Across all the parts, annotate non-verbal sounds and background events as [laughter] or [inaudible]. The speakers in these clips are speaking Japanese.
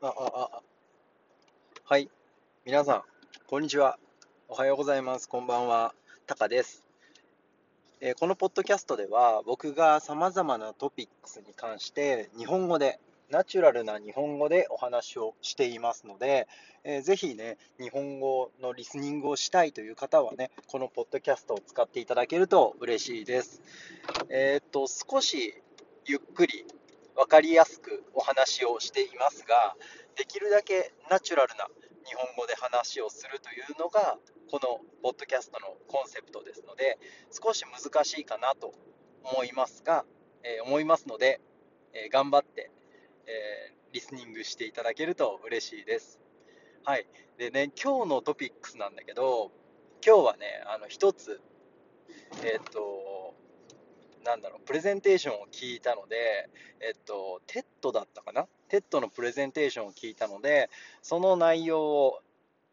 あ、あ、あ、はい。皆さん、こんにちは。おはようございます。こんばんは。タカです。えー、このポッドキャストでは、僕が様々なトピックスに関して日本語でナチュラルな日本語でお話をしていますので、えー、ぜひね、日本語のリスニングをしたいという方はね、このポッドキャストを使っていただけると嬉しいです。えー、っと、少しゆっくり分かりやすくお話をしていますが、できるだけナチュラルな日本語で話をするというのが、このポッドキャストのコンセプトですので、少し難しいかなと思いますが、えー、思いますので、えー、頑張ってえー、リスニングしていただけると嬉しいです。はい。でね、今日のトピックスなんだけど、今日はね、あの、一つ、えっ、と、なんだろう、プレゼンテーションを聞いたので、えっと、 TED だったかな？ TED のプレゼンテーションを聞いたので、その内容を、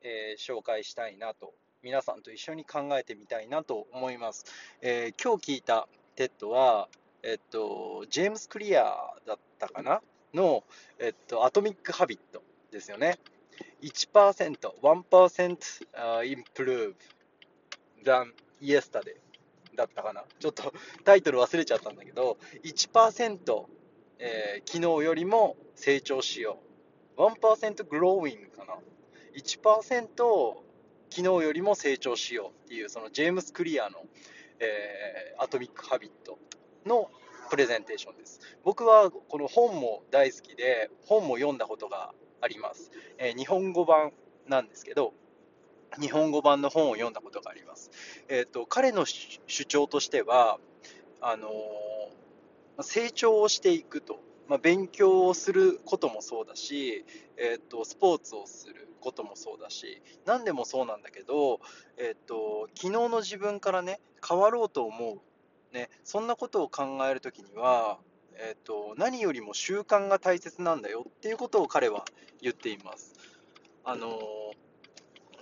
えー、紹介したいなと、皆さんと一緒に考えてみたいなと思います。えー、今日聞いた TED は、えっと、ジェームス・クリアだったかな？の、えっと、 Atomic Habits ですよね。1%、1% improve than yesterday だったかな。ちょっとタイトル忘れちゃったんだけど、1%、えー、昨日よりも成長しよう。1% growing かな。1%昨日よりも成長しようっていう、そのジェームス・クリアの、えー、アトミック・ハビットのプレゼンテーションです。僕はこの本も大好きで、本も読んだことがあります。えー、日本語版なんですけど、日本語版の本を読んだことがあります。えーと、彼の主張としてはあのー、成長をしていくと、まあ、勉強をすることもそうだし、えーと、スポーツをすることもそうだし何でもそうなんだけど、えーと昨日の自分からね変わろうと思うね、そんなことを考えるときには、えーと、何よりも習慣が大切なんだよっていうことを彼は言っています。あの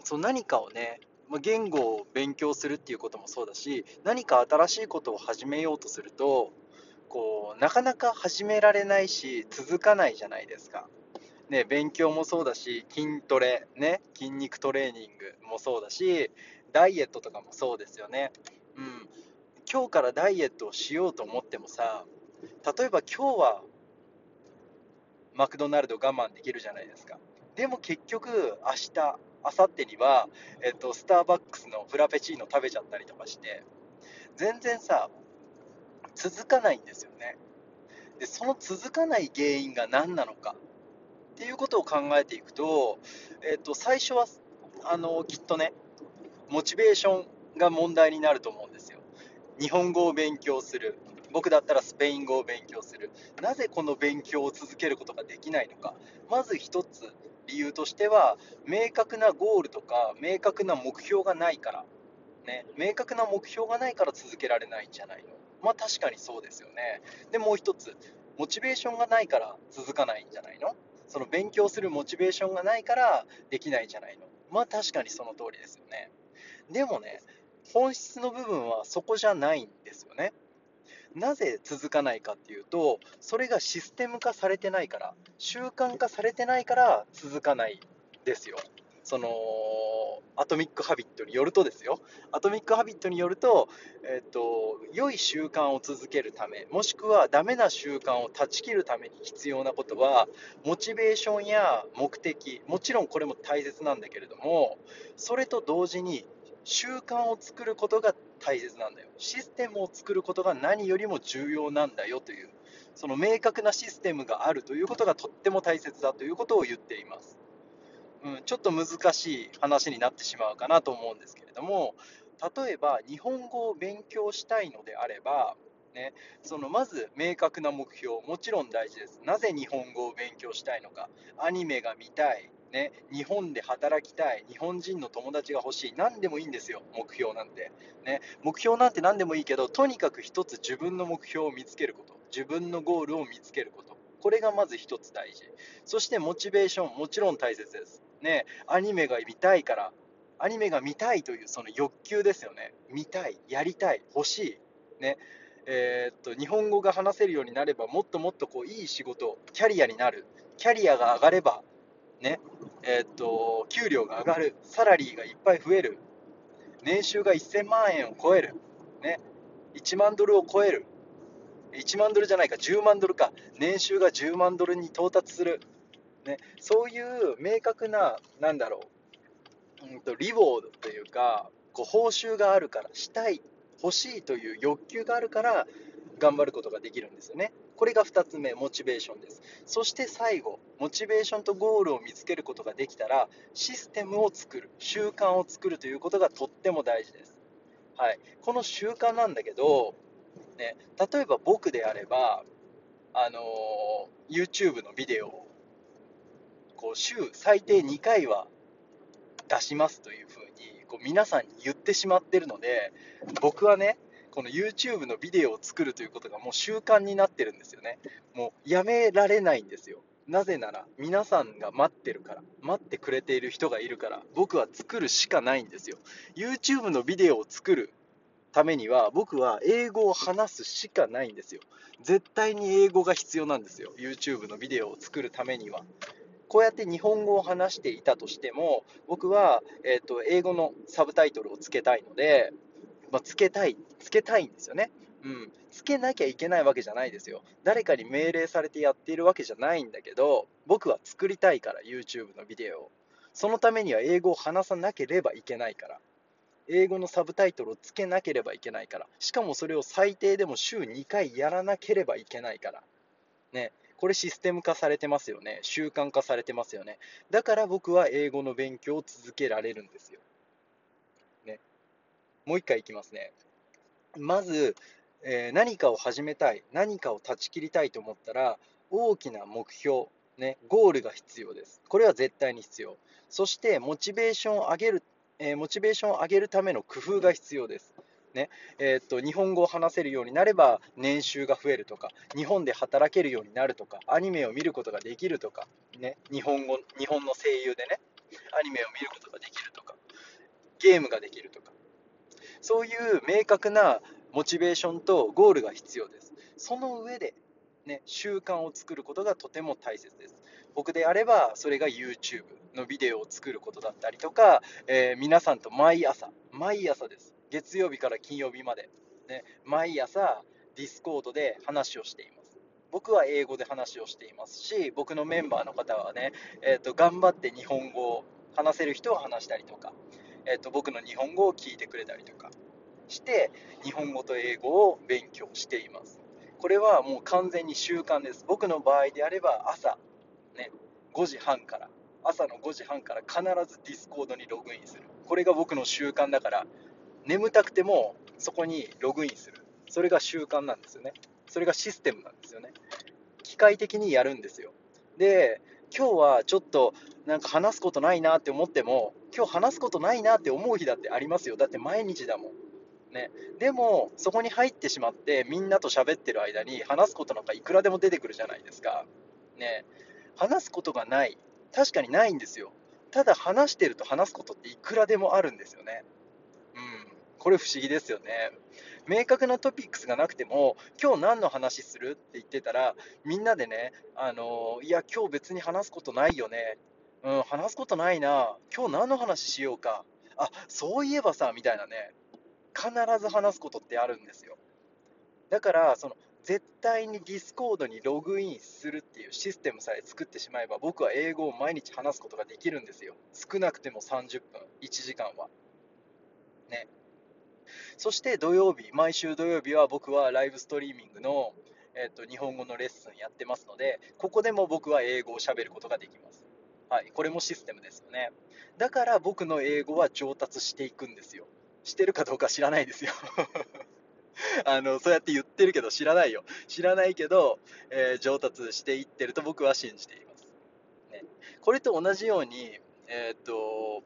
そう何かをね、言語を勉強するっていうこともそうだし何か新しいことを始めようとするとこうなかなか始められないし続かないじゃないですか。ね、勉強もそうだし筋トレ、ね、筋肉トレーニングもそうだしダイエットとかもそうですよね。うん、今日からダイエットをしようと思ってもさ例えば今日はマクドナルド我慢できるじゃないですかでも結局明日明後日には、えっと、スターバックスのフラペチーノ食べちゃったりとかして全然さ続かないんですよね。でその続かない原因が何なのかっていうことを考えていくと、えっと、最初はあのきっとねモチベーションが問題になると思うんですよ。日本語を勉強する。僕だったらスペイン語を勉強する。なぜこの勉強を続けることができないのか。まず一つ理由としては明確なゴールとか明確な目標がないから、ね、明確な目標がないから続けられないんじゃないの。まあ確かにそうですよね。でもう一つモチベーションがないから続かないんじゃないの。その勉強するモチベーションがないからできないんじゃないの。まあ確かにその通りですよね。でもね本質の部分はそこじゃないんですよね。なぜ続かないかっていうと、それがシステム化されてないから、習慣化されてないから続かないですよ。そのアトミック・ハビットによるとですよ、アトミック・ハビットによると、えっと、良い習慣を続けるため、もしくはダメな習慣を断ち切るために必要なことは、モチベーションや目的、もちろんこれも大切なんだけれども、それと同時に習慣を作ることが大切なんだよ。システムを作ることが何よりも重要なんだよという、その明確なシステムがあるということがとっても大切だということを言っています。うん、ちょっと難しい話になってしまうかなと思うんですけれども、例えば日本語を勉強したいのであれば、ね、そのまず明確な目標、もちろん大事です。なぜ日本語を勉強したいのか、アニメが見たい、ね、日本で働きたい、日本人の友達が欲しい、何でもいいんですよ、目標なんて。ね、目標なんて何でもいいけど、とにかく一つ自分の目標を見つけること、自分のゴールを見つけること、これがまず一つ大事。そしてモチベーション、もちろん大切です。ね、アニメが見たいから、アニメが見たいというその欲求ですよね。見たい、やりたい、欲しい。ね、えー、っと日本語が話せるようになればもっともっとこういい仕事キャリアになるキャリアが上がればねえー、っと給料が上がるサラリーがいっぱい増える年収が1000万円を超える、ね、1万ドルを超える1万ドルじゃないか10万ドルか年収が10万ドルに到達する、ね、そういう明確ななんだろう、うんと、リボードというかこう報酬があるからしたい欲しいという欲求があるから頑張ることができるんですよね。これが2つ目モチベーションです。そして最後モチベーションとゴールを見つけることができたらシステムを作る習慣を作るということがとっても大事です。はい、この習慣なんだけど、ね、例えば僕であれば、あのー、YouTube のビデオをこう週最低2回は出しますというふうにこう皆さんに言ってしまってるので僕はねこの YouTube のビデオを作るということがもう習慣になってるんですよね。もうやめられないんですよ。なぜなら皆さんが待ってるから待ってくれている人がいるから僕は作るしかないんですよ。YouTube のビデオを作るためには僕は英語を話すしかないんですよ。絶対に英語が必要なんですよ。YouTube のビデオを作るためには。こうやって日本語を話していたとしても僕は、えーと、英語のサブタイトルをつけたいので、まあ、つけたいつけたいんですよねうん、つけなきゃいけないわけじゃないですよ。誰かに命令されてやっているわけじゃないんだけど、僕は作りたいから、YouTube のビデオを。そのためには英語を話さなければいけないから。英語のサブタイトルをつけなければいけないから。しかもそれを最低でも週2回やらなければいけないから。ね。これシステム化されてますよね。習慣化されてますよね。だから僕は英語の勉強を続けられるんですよ。もう一回いきますね。まず、えー、何かを始めたい、何かを断ち切りたいと思ったら、大きな目標、ね、ゴールが必要です。これは絶対に必要。そして、モチベーションを上げる、えー、モチベーションを上げるための工夫が必要です。ねえー、っと日本語を話せるようになれば年収が増えるとか日本で働けるようになるとかアニメを見ることができるとか、ね、日本語日本の声優でねアニメを見ることができるとかゲームができるとかそういう明確なモチベーションとゴールが必要です。その上で、ね、習慣を作ることがとても大切です。僕であれば、それが YouTube のビデオを作ることだったりとか、えー、皆さんと毎朝、毎朝です。月曜日から金曜日まで、ね、毎朝、 Discord で話をしています。僕は英語で話をしていますし、僕のメンバーの方はね、えーと、頑張って日本語を話せる人は話したりとか、えーと僕の日本語を聞いてくれたりとか、して日本語と英語を勉強しています。これはもう完全に習慣です。僕の場合であれば朝、ね、5時半から朝の5時半から必ず Discord にログインする。これが僕の習慣だから眠たくてもそこにログインする。それが習慣なんですよね。それがシステムなんですよね。機械的にやるんですよ。で今日はちょっとなんか話すことないなって思っても今日話すことないなって思う日だってありますよだって毎日だもんね、でも、そこに入ってしまって、みんなと喋ってる間に話すことなんかいくらでも出てくるじゃないですか。ね、話すことがない、確かにないんですよ。ただ話してると話すことっていくらでもあるんですよね。うん、これ不思議ですよね。明確なトピックスがなくても、今日何の話するって言ってたら、みんなでね、あのいや、今日別に話すことないよね。うん、話すことないな。今日何の話しようか。あ、そういえばさ、みたいなね。必ず話すことってあるんですよ。だから、その絶対に Discord にログインするっていうシステムさえ作ってしまえば、僕は英語を毎日話すことができるんですよ。少なくても30分、1時間は。ね。そして土曜日、毎週土曜日は僕はライブストリーミングの、えーと、日本語のレッスンやってますので、ここでも僕は英語をしゃべることができます。はい、これもシステムですよね。だから僕の英語は上達していくんですよ。してるかどうか知らないですよ。[laughs] あのそうやって言ってるけど知らないよ。知らないけど、えー、上達していってると僕は信じています、ね、これと同じように、えー、っと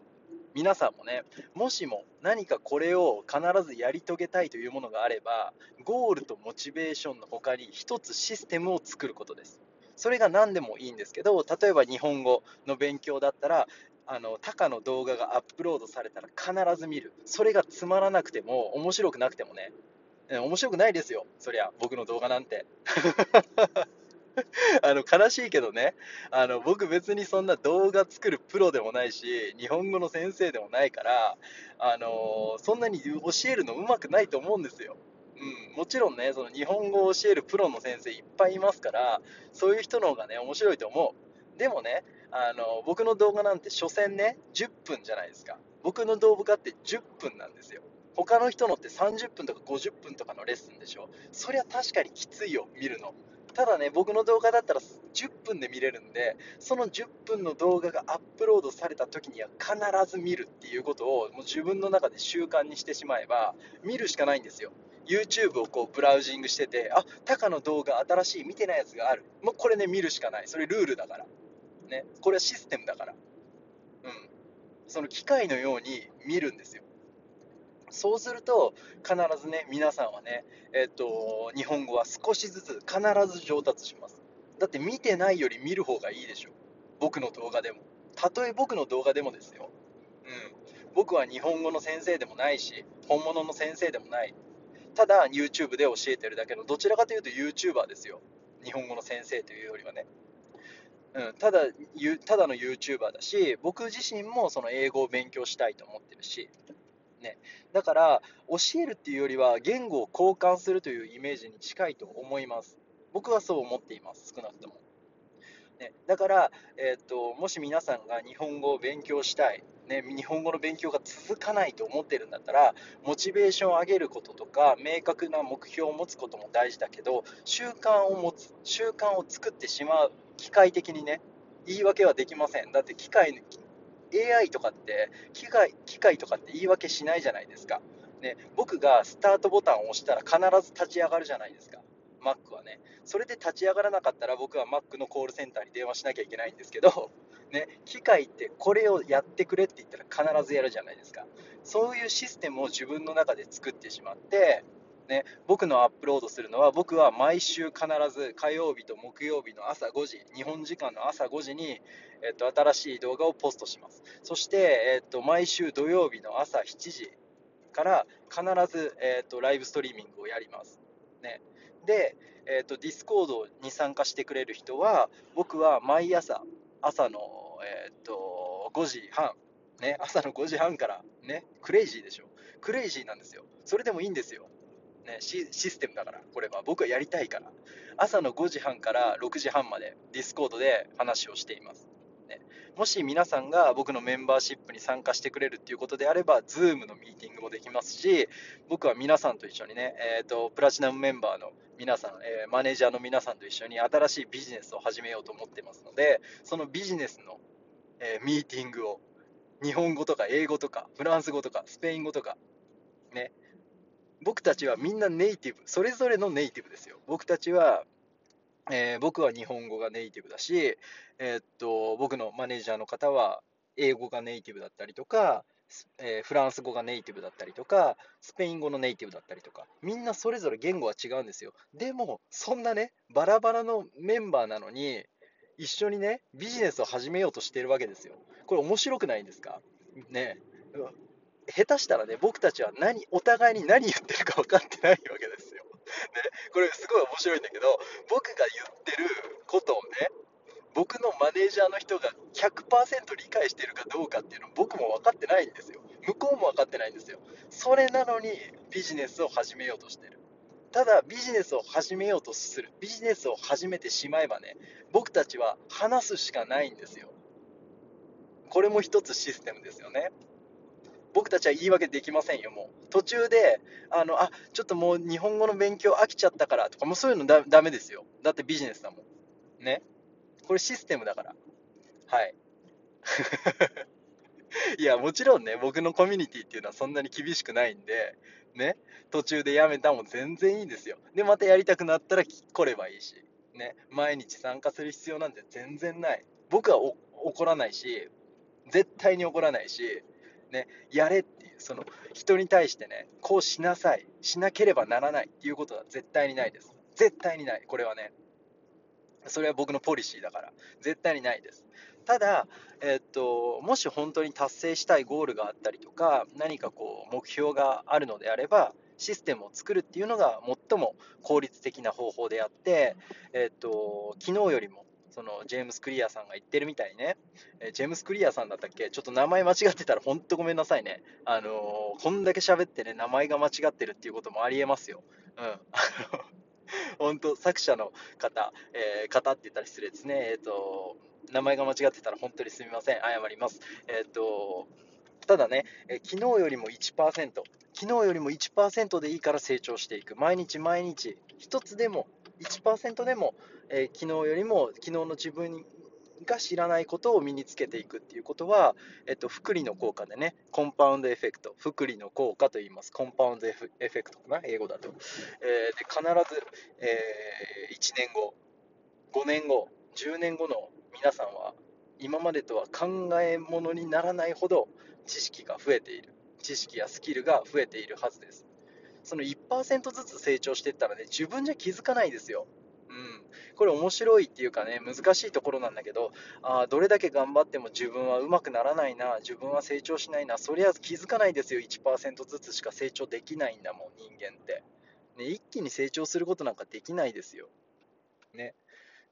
皆さんもねもしも何かこれを必ずやり遂げたいというものがあればゴールとモチベーションの他に一つシステムを作ることです。それが何でもいいんですけど例えば日本語の勉強だったらあのタカの動画がアップロードされたら必ず見る。それがつまらなくても面白くなくてもね。面白くないですよ。そりゃ僕の動画なんて。[laughs] あの悲しいけどね。あの僕別にそんな動画作るプロでもないし日本語の先生でもないからあのそんなに教えるのうまくないと思うんですよ。うん、もちろんねその日本語を教えるプロの先生いっぱいいますからそういう人の方がね面白いと思う。でもねあの僕の動画なんて所詮ね10分じゃないですか。僕の動画って10分なんですよ。他の人のって30分とか50分とかのレッスンでしょ。そりゃ確かにきついよ見るの。ただね僕の動画だったら10分で見れるんでその10分の動画がアップロードされた時には必ず見るっていうことをもう自分の中で習慣にしてしまえば見るしかないんですよ。YouTube をこうブラウジングしててあタカの動画新しい見てないやつがある。もうこれね見るしかない。それルールだから。ね。これはシステムだから。うん。その機械のように見るんですよ。そうすると必ずね皆さんはね、えっと日本語は少しずつ必ず上達します。だって見てないより見る方がいいでしょ。僕の動画でも。たとえ僕の動画でもですよ、うん、僕は日本語の先生でもないし本物の先生でもない。ただ YouTube で教えてるだけのどちらかというと YouTuber ですよ。日本語の先生というよりはね。うん、ただただの YouTuber だし僕自身もその英語を勉強したいと思ってるし。ね、だから教えるっていうよりは言語を交換するというイメージに近いと思います。僕はそう思っています。少なくとも、ね、だから、えー、ともし皆さんが日本語を勉強したいね、日本語の勉強が続かないと思ってるんだったらモチベーションを上げることとか明確な目標を持つことも大事だけど習慣を持つ習慣を作ってしまう機械的にね言い訳はできません。だって機械 AI とかって機械機械とかって言い訳しないじゃないですか、ね、僕がスタートボタンを押したら必ず立ち上がるじゃないですか。Mac はねそれで立ち上がらなかったら僕は Mac のコールセンターに電話しなきゃいけないんですけど、[laughs] ね、機械ってこれをやってくれって言ったら必ずやるじゃないですか。そういうシステムを自分の中で作ってしまってね、僕のアップロードするのは僕は毎週必ず火曜日と木曜日の朝5時日本時間の朝5時に、えっと、新しい動画をポストします。そして、えっと、毎週土曜日の朝7時から必ず、えっと、ライブストリーミングをやります、ね、で、えっと、 Discord に参加してくれる人は僕は毎朝朝の、えっと、5時半ね、朝の5時半から、ね、クレイジーでしょ。クレイジーなんですよ。それでもいいんですよ。ね、システムだから、これは僕はやりたいから、朝の5時半から6時半まで Discord で話をしています。ね、もし皆さんが僕のメンバーシップに参加してくれるっていうことであれば、Zoom のミーティングもできますし、僕は皆さんと一緒にね、えーと、プラチナムメンバーの皆さん、えー、マネージャーの皆さんと一緒に新しいビジネスを始めようと思ってますので、そのビジネスの、えー、ミーティングを日本語とか英語とかフランス語とかスペイン語とか、ね、僕たちはみんなネイティブ、それぞれのネイティブですよ。僕たちは、えー、僕は日本語がネイティブだし、え、っと、僕のマネージャーの方は英語がネイティブだったりとか、えー、フランス語がネイティブだったりとか、スペイン語のネイティブだったりとか、みんなそれぞれ言語は違うんですよ。でも、そんなね、バラバラのメンバーなのに、一緒にね、ビジネスを始めようとしてるわけですよ。これ面白くないんですか？ね。下手したらね、僕たちは何、お互いに何言ってるか分かってないわけですよ。ね、これすごい面白いんだけど、僕が言ってることをね、僕のマネージャーの人が100%理解してるかどうかっていうの僕も分かってないんですよ。向こうも分かってないんですよ。それなのにビジネスを始めようとしてる。ただビジネスを始めようとする。ビジネスを始めてしまえばね、僕たちは話すしかないんですよ。これも一つシステムですよね。僕たちは言い訳できませんよ、もう。途中で、あの、あ、ちょっともう日本語の勉強飽きちゃったからとか、もうそういうのだダメですよ。だってビジネスだもん。ね。これシステムだから。はい。[laughs] いや、もちろんね、僕のコミュニティっていうのはそんなに厳しくないんで、ね、途中でやめたも全然いいんですよ。で、またやりたくなったら来ればいいし、ね、毎日参加する必要なんて全然ない。僕は怒らないし、絶対に怒らないし、ね、やれっていう、その人に対してね、こうしなさい、しなければならないっていうことは絶対にないです。絶対にない、これはね。それは僕のポリシーだから、絶対にないです。ただ、え、っと、もし本当に達成したいゴールがあったりとか、何かこう、目標があるのであれば、システムを作るっていうのが最も効率的な方法であって、えっと、昨日よりもそのジェームス・クリアさんが言ってるみたいにね、えジェームス・クリアさんだったっけ？ちょっと名前間違ってたら本当ごめんなさいね。あのー、こんだけ喋ってね、名前が間違ってるっていうこともありえますよ。うん。[laughs] 本当、作者の方、えー、方って言ったら失礼ですね。えっ、ー、と、名前が間違ってたら本当にすみません。謝ります。えっ、と、ただね、え昨日よりも1%、昨日よりも1%でいいから成長していく。毎日毎日、1つでも、1%でも、えー、昨日よりも、昨日の自分が知らないことを身につけていくっていうことは、えっと、福利の効果でね、コンパウンドエフェクト、福利の効果と言います。コンパウンドエフェクトかな、英語だと。えー、で必ず、えー、1年後、5年後、10年後の皆さんは、今までとは考えものにならないほど知識が増えている。知識やスキルが増えているはずです。その1%ずつ成長していったらね、自分じゃ気づかないですよ。これ面白いっていうかね、難しいところなんだけど、あどれだけ頑張っても自分はうまくならないな、自分は成長しないな、そりゃ気づかないですよ。1%ずつしか成長できないんだもん、人間って。ね、一気に成長することなんかできないですよ。ね。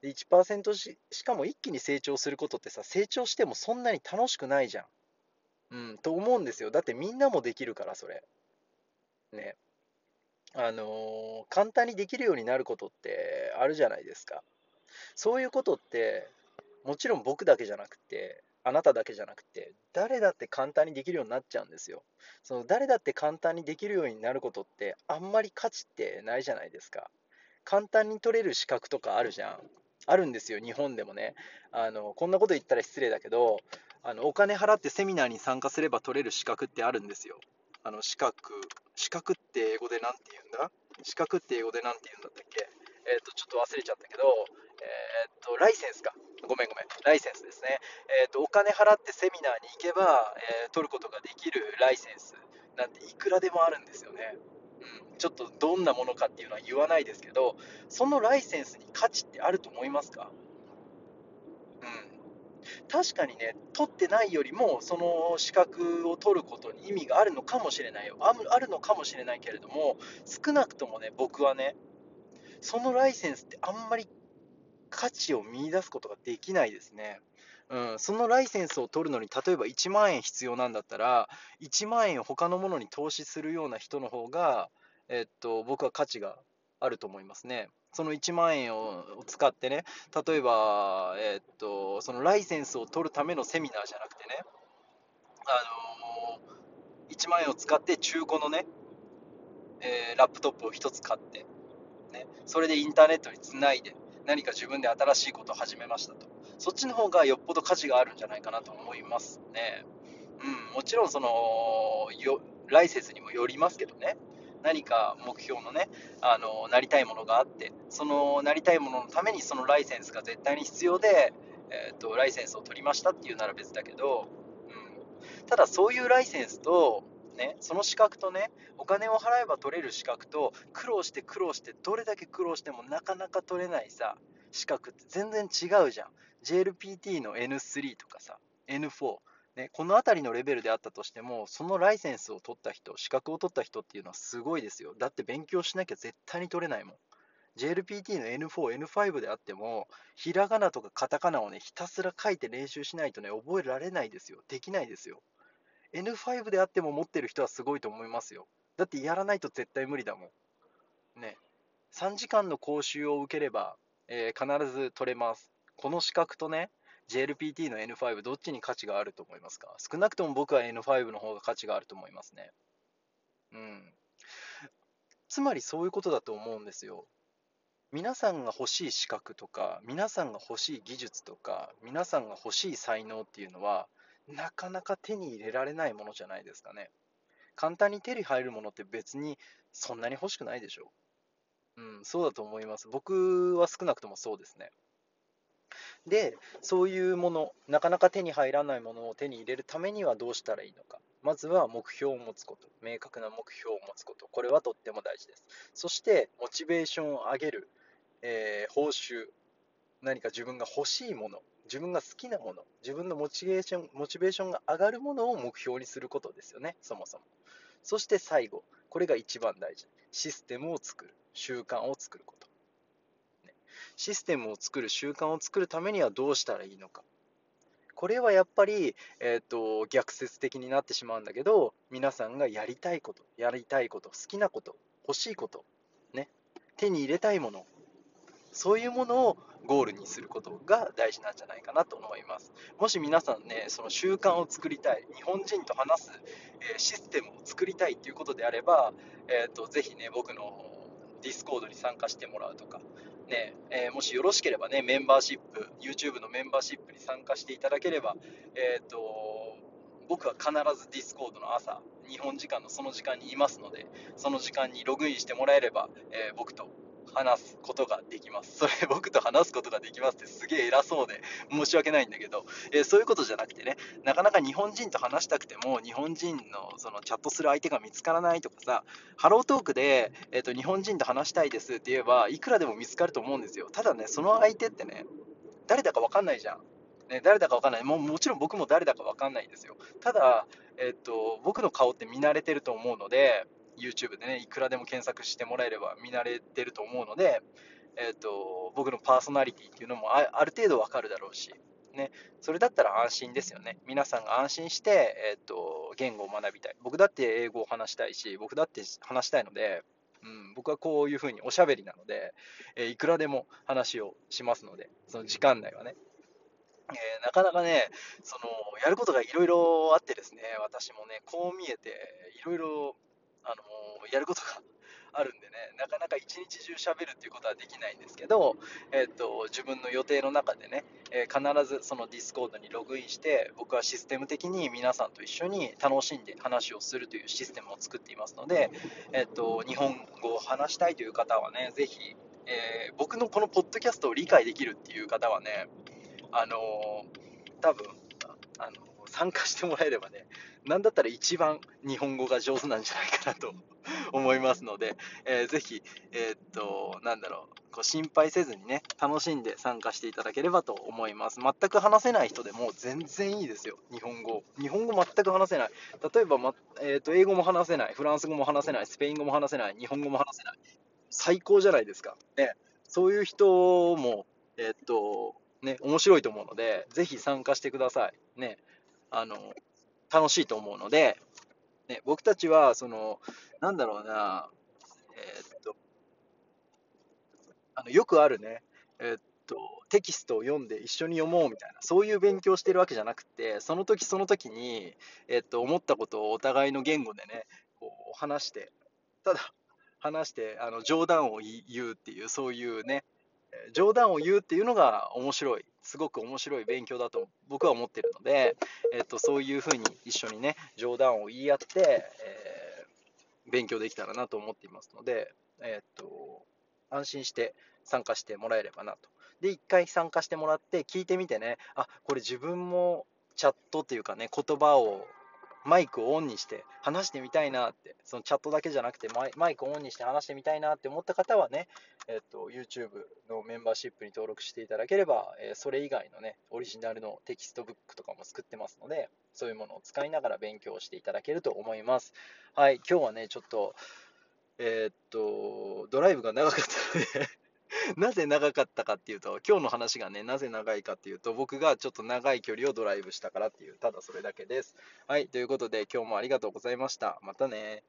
1%ししかも一気に成長することってさ、成長してもそんなに楽しくないじゃん。うん、と思うんですよ。だってみんなもできるから、それ。ね。あのー、簡単にできるようになることってあるじゃないですか。そういうことって、もちろん僕だけじゃなくて、あなただけじゃなくて、誰だって簡単にできるようになっちゃうんですよ。その誰だって簡単にできるようになることって、あんまり価値ってないじゃないですか。簡単に取れる資格とかあるじゃん。あるんですよ、日本でもね。あのこんなこと言ったら失礼だけど、あのお金払ってセミナーに参加すれば取れる資格ってあるんですよ。あの資格、資格って英語で何て言うんだ？資格って英語で何て言うんだったっけ？えっ、ー、と、ちょっと忘れちゃったけど、えっ、ー、と、ライセンスか。ごめんごめん。ライセンスですね。えっ、ー、と、お金払ってセミナーに行けば、え取ることができるライセンスなんていくらでもあるんですよね。うん、ちょっとどんなものかっていうのは言わないですけど、そのライセンスに価値ってあると思いますか？確かにね、取ってないよりも、その資格を取ることに意味があるのかもしれないよ。あるのかもしれないけれども、少なくともね、僕はね、そのライセンスってあんまり価値を見出すことができないですね。うん、そのライセンスを取るのに、例えば1万円必要なんだったら、1万円を他のものに投資するような人の方が、えっと、僕は価値があると思いますね。その1万円を使ってね、例えば、え、っと、そのライセンスを取るためのセミナーじゃなくてね、あのー、1万円を使って中古のね、えー、ラップトップを1つ買って、ね、それでインターネットにつないで、何か自分で新しいことを始めましたと。そっちの方がよっぽど価値があるんじゃないかなと思いますね。うん、もちろんそのよライセンスにもよりますけどね。何か目標のね、あのなりたいものがあって、そのなりたいもののためにそのライセンスが絶対に必要で、えーと、ライセンスを取りましたっていうなら別だけど、うん、ただそういうライセンスと、ね、その資格とね、お金を払えば取れる資格と、苦労して苦労して、どれだけ苦労してもなかなか取れないさ、資格って全然違うじゃん。JLPT の N3 とかさ、N4、ね、この辺りのレベルであったとしても、そのライセンスを取った人、資格を取った人っていうのはすごいですよ。だって勉強しなきゃ絶対に取れないもん。JLPT の N4、N5 であっても、ひらがなとかカタカナをね、ひたすら書いて練習しないとね、覚えられないですよ。できないですよ。N5 であっても持ってる人はすごいと思いますよ。だってやらないと絶対無理だもん。ね。3時間の講習を受ければ、えー、必ず取れます。この資格とね、JLPT の N5 どっちに価値があると思いますか？少なくとも僕は N5 の方が価値があると思いますね。うん。つまりそういうことだと思うんですよ。皆さんが欲しい資格とか、皆さんが欲しい技術とか、皆さんが欲しい才能っていうのは、なかなか手に入れられないものじゃないですかね。簡単に手に入るものって別にそんなに欲しくないでしょう。うん、そうだと思います。僕は少なくともそうですね。で、そういうもの、なかなか手に入らないものを手に入れるためにはどうしたらいいのか。まずは目標を持つこと、明確な目標を持つこと、これはとっても大事です。そして、モチベーションを上げる、えー、報酬、何か自分が欲しいもの、自分が好きなもの、自分のモチベーションモチベーションが上がるものを目標にすることですよね、そもそも。そして最後、これが一番大事。システムを作る。習慣を作ること。システムを作る、習慣を作るためにはどうしたらいいのか。これはやっぱり、えーと、逆説的になってしまうんだけど、皆さんがやりたいこと、やりたいこと、好きなこと、欲しいこと、ね、手に入れたいもの、そういうものをゴールにすることが大事なんじゃないかなと思います。もし皆さんね、その習慣を作りたい、日本人と話す、え、システムを作りたいということであれば、えーと、ぜひね、僕の Discord に参加してもらうとか、ねえー、もしよろしければね、メンバーシップ、YouTube のメンバーシップに参加していただければ、えーと、僕は必ず Discord の朝、日本時間のその時間にいますので、その時間にログインしてもらえれば、えー、僕と話すことができます。[laughs] それ僕と話すことができますってすげえ偉そうで申し訳ないんだけど、えー、そういうことじゃなくてね、なかなか日本人と話したくても日本人のそのチャットする相手が見つからないとかさ、ハロートークで、えーと、日本人と話したいですって言えばいくらでも見つかると思うんですよ。ただね、その相手ってね、誰だか分かんないじゃん。ね、誰だか分かんないも、もちろん僕も誰だか分かんないんですよ。ただ、えっと、僕の顔って見慣れてると思うので、YouTube でね、いくらでも検索してもらえれば見慣れてると思うので、えーと、僕のパーソナリティっていうのもある程度わかるだろうし、ね、それだったら安心ですよね。皆さんが安心して、えーと、言語を学びたい。僕だって英語を話したいし、僕だって話したいので、うん、僕はこういうふうにおしゃべりなので、えー、いくらでも話をしますので、その時間内はね。えー、なかなかね、そのやることがいろいろあってですね、私もね、こう見えて、いろいろあのやることがあるんでね、なかなか一日中喋るっていうことはできないんですけど、えーと、自分の予定の中でね、えー、必ずその Discord にログインして、僕はシステム的に皆さんと一緒に楽しんで話をするというシステムを作っていますので、えーと、日本語を話したいという方はね、ぜひ、えー、僕のこのポッドキャストを理解できるっていう方はね、あのー、多分あの参加してもらえればね、なんだったら一番日本語が上手なんじゃないかなと [laughs] 思いますので、えー、ぜひ、えー、っと、なんだろう、こう心配せずにね、楽しんで参加していただければと思います。全く話せない人でも全然いいですよ、日本語。日本語全く話せない。例えば、まえー、っと英語も話せない、フランス語も話せない、スペイン語も話せない、日本語も話せない。最高じゃないですか。ね、そういう人も、えっと、ね、面白いと思うので、ぜひ参加してください。ね、あの、楽しいと思うので、ね、僕たちは、その、なんだろうな、えー、っと、あのよくあるね、えー、っと、テキストを読んで一緒に読もうみたいな、そういう勉強してるわけじゃなくて、その時その時に、えー、っと、思ったことをお互いの言語でね、こう話して、ただ、話して、あの冗談を言うっていう、そういうね、冗談を言うっていうのが面白い、すごく面白い勉強だと僕は思ってるので、えっと、そういうふうに一緒にね、冗談を言い合って、えー、勉強できたらなと思っていますので、えっと、安心して参加してもらえればなと。で、一回参加してもらって聞いてみてね、あ、これ自分もチャットっていうかね、言葉をマイクをオンにして話してみたいなって、そのチャットだけじゃなくてマイマイクをオンにして話してみたいなって思った方はね、えっと、YouTube のメンバーシップに登録していただければ、えそれ以外のね、オリジナルのテキストブックとかも作ってますので、そういうものを使いながら勉強していただけると思います。はい、今日はね、ちょっと、えー、っと、ドライブが長かったので [laughs] なぜ長かったかっていうと、今日の話がね、なぜ長いかっていうと、僕がちょっと長い距離をドライブしたからっていう、ただそれだけです。はい、ということで今日もありがとうございました。またね。